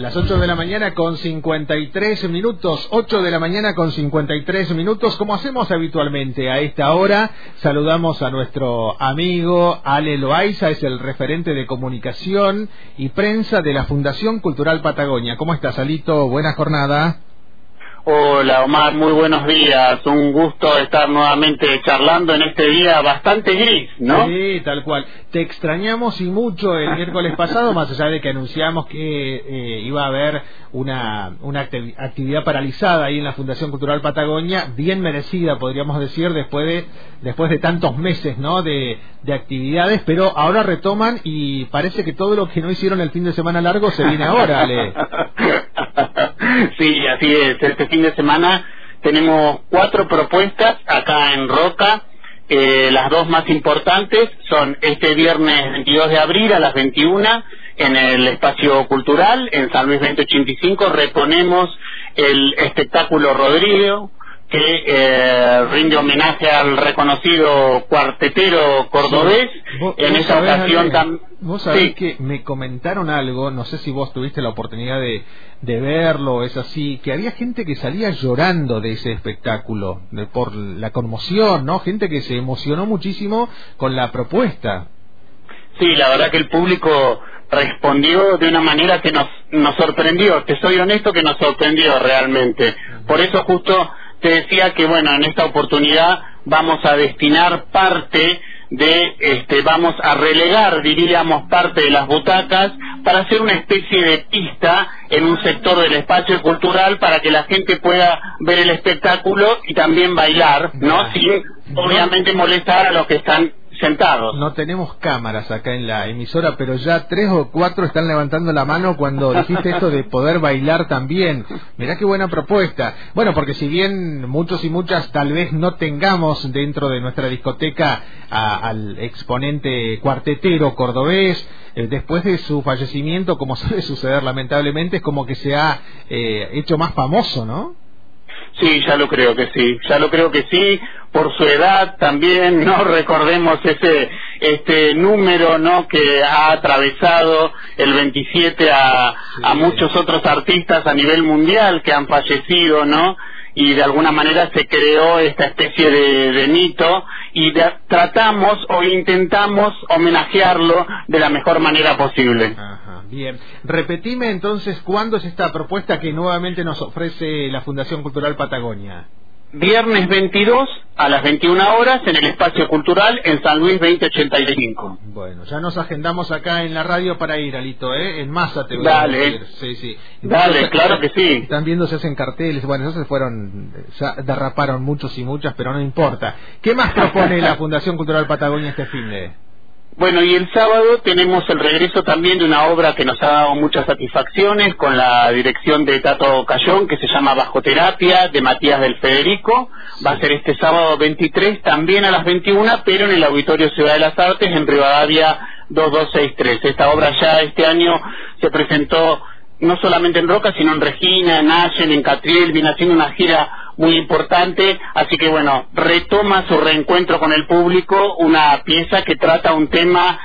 Las 8 de la mañana con 53 minutos, 8 de la mañana con 53 minutos, como hacemos habitualmente a esta hora, saludamos a nuestro amigo Ale Loaiza, es el referente de comunicación y prensa de la Fundación Cultural Patagonia. ¿Cómo estás, Alito? Buena jornada. Hola Omar, muy buenos días. Un gusto estar nuevamente charlando en este día bastante gris, ¿no? Sí, tal cual. Te extrañamos y mucho el miércoles pasado, más allá de que anunciamos que eh, iba a haber una, una actividad paralizada ahí en la Fundación Cultural Patagonia, bien merecida, podríamos decir, después de, después de tantos meses, ¿no? De, de actividades, pero ahora retoman y parece que todo lo que no hicieron el fin de semana largo se viene ahora, Ale. sí, así es. Este fin de semana tenemos cuatro propuestas acá en Roca. Eh, las dos más importantes son este viernes 22 de abril a las 21 en el espacio cultural en San Luis 2085 reponemos el espectáculo Rodrigo que eh, rinde homenaje al reconocido cuartetero cordobés. en esa ocasión también. Vos sabés que me comentaron algo, no sé si vos tuviste la oportunidad de, de verlo, es así, que había gente que salía llorando de ese espectáculo, de, por la conmoción, ¿no? Gente que se emocionó muchísimo con la propuesta. Sí, la verdad que el público respondió de una manera que nos, nos sorprendió, te soy honesto que nos sorprendió realmente. Por eso justo te decía que bueno, en esta oportunidad vamos a destinar parte de, este, vamos a relegar, diríamos, parte de las butacas para hacer una especie de pista en un sector del espacio cultural para que la gente pueda ver el espectáculo y también bailar, ¿no? Sin, obviamente, molestar a los que están No tenemos cámaras acá en la emisora, pero ya tres o cuatro están levantando la mano cuando dijiste esto de poder bailar también. Mirá qué buena propuesta. Bueno, porque si bien muchos y muchas tal vez no tengamos dentro de nuestra discoteca al exponente cuartetero cordobés, eh, después de su fallecimiento, como suele suceder lamentablemente, es como que se ha eh, hecho más famoso, ¿no? Sí, ya lo creo que sí, ya lo creo que sí, por su edad también, no recordemos ese este número, ¿no? que ha atravesado el 27 a, a muchos otros artistas a nivel mundial que han fallecido, ¿no? Y de alguna manera se creó esta especie de, mito y tratamos o intentamos homenajearlo de la mejor manera posible. Bien, repetime entonces cuándo es esta propuesta que nuevamente nos ofrece la Fundación Cultural Patagonia. Viernes 22 a las 21 horas en el Espacio Cultural en San Luis 2085. Bueno, ya nos agendamos acá en la radio para ir, Alito, ¿eh? En masa te voy Dale. a decir. Sí, sí. Dale, claro que sí. Están viendo, se hacen carteles. Bueno, esos se fueron, ya derraparon muchos y muchas, pero no importa. ¿Qué más propone la Fundación Cultural Patagonia este fin de...? Bueno, y el sábado tenemos el regreso también de una obra que nos ha dado muchas satisfacciones con la dirección de Tato Cayón, que se llama Bajo Terapia, de Matías del Federico. Va a ser este sábado 23, también a las 21, pero en el Auditorio Ciudad de las Artes, en Rivadavia 2263. Esta obra ya este año se presentó no solamente en Roca, sino en Regina, en Allen, en Catriel, viene haciendo una gira muy importante, así que bueno, retoma su reencuentro con el público, una pieza que trata un tema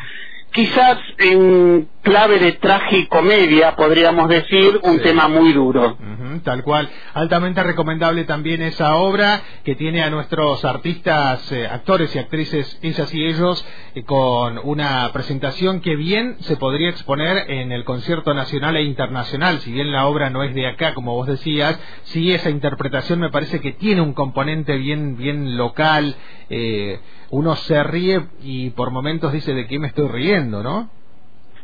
quizás en clave de tragicomedia, podríamos decir, un tema muy duro. Tal cual. Altamente recomendable también esa obra que tiene a nuestros artistas, eh, actores y actrices, ellas y ellos, eh, con una presentación que bien se podría exponer en el concierto nacional e internacional. Si bien la obra no es de acá, como vos decías, sí esa interpretación me parece que tiene un componente bien, bien local. Eh, uno se ríe y por momentos dice de qué me estoy riendo, ¿no?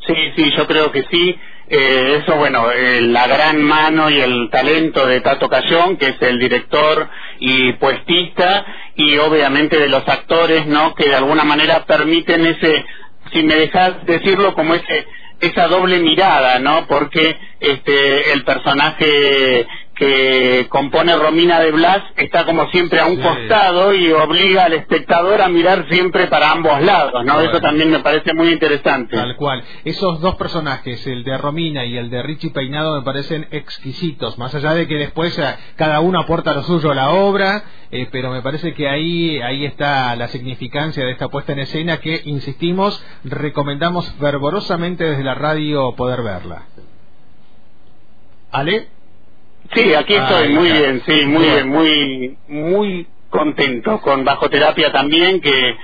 Sí, sí, yo creo que sí. Eh, eso, bueno, eh, la gran mano y el talento de Tato Cayón, que es el director y puestista, y obviamente de los actores, ¿no? Que de alguna manera permiten ese, si me dejas decirlo, como ese esa doble mirada, ¿no? Porque este el personaje que compone Romina de Blas está como siempre a un costado y obliga al espectador a mirar siempre para ambos lados, ¿no? Eso también me parece muy interesante. Tal cual. Esos dos personajes, el de Romina y el de Richie Peinado, me parecen exquisitos, más allá de que después eh, cada uno aporta lo suyo a la obra, eh, pero me parece que ahí, ahí está la significancia de esta puesta en escena que, insistimos, recomendamos fervorosamente desde la radio poder verla. ¿Ale? Sí, aquí estoy, Ahí muy bien, sí, muy bien, muy, muy contento con Bajo Terapia también, que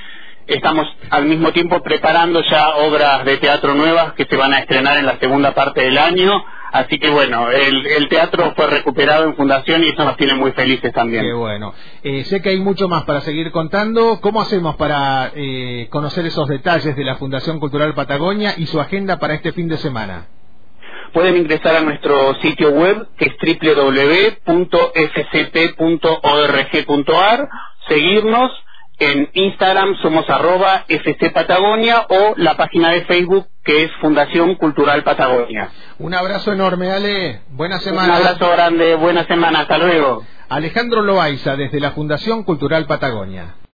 estamos al mismo tiempo preparando ya obras de teatro nuevas que se van a estrenar en la segunda parte del año, así que bueno, el, el teatro fue recuperado en Fundación y eso nos tiene muy felices también. Qué bueno. Eh, sé que hay mucho más para seguir contando. ¿Cómo hacemos para eh, conocer esos detalles de la Fundación Cultural Patagonia y su agenda para este fin de semana? Pueden ingresar a nuestro sitio web que es www.fcp.org.ar, seguirnos en Instagram somos arroba FC Patagonia o la página de Facebook que es Fundación Cultural Patagonia. Un abrazo enorme, Ale. Buena Un semana. abrazo grande, buena semana, hasta luego. Alejandro Loaiza, desde la Fundación Cultural Patagonia.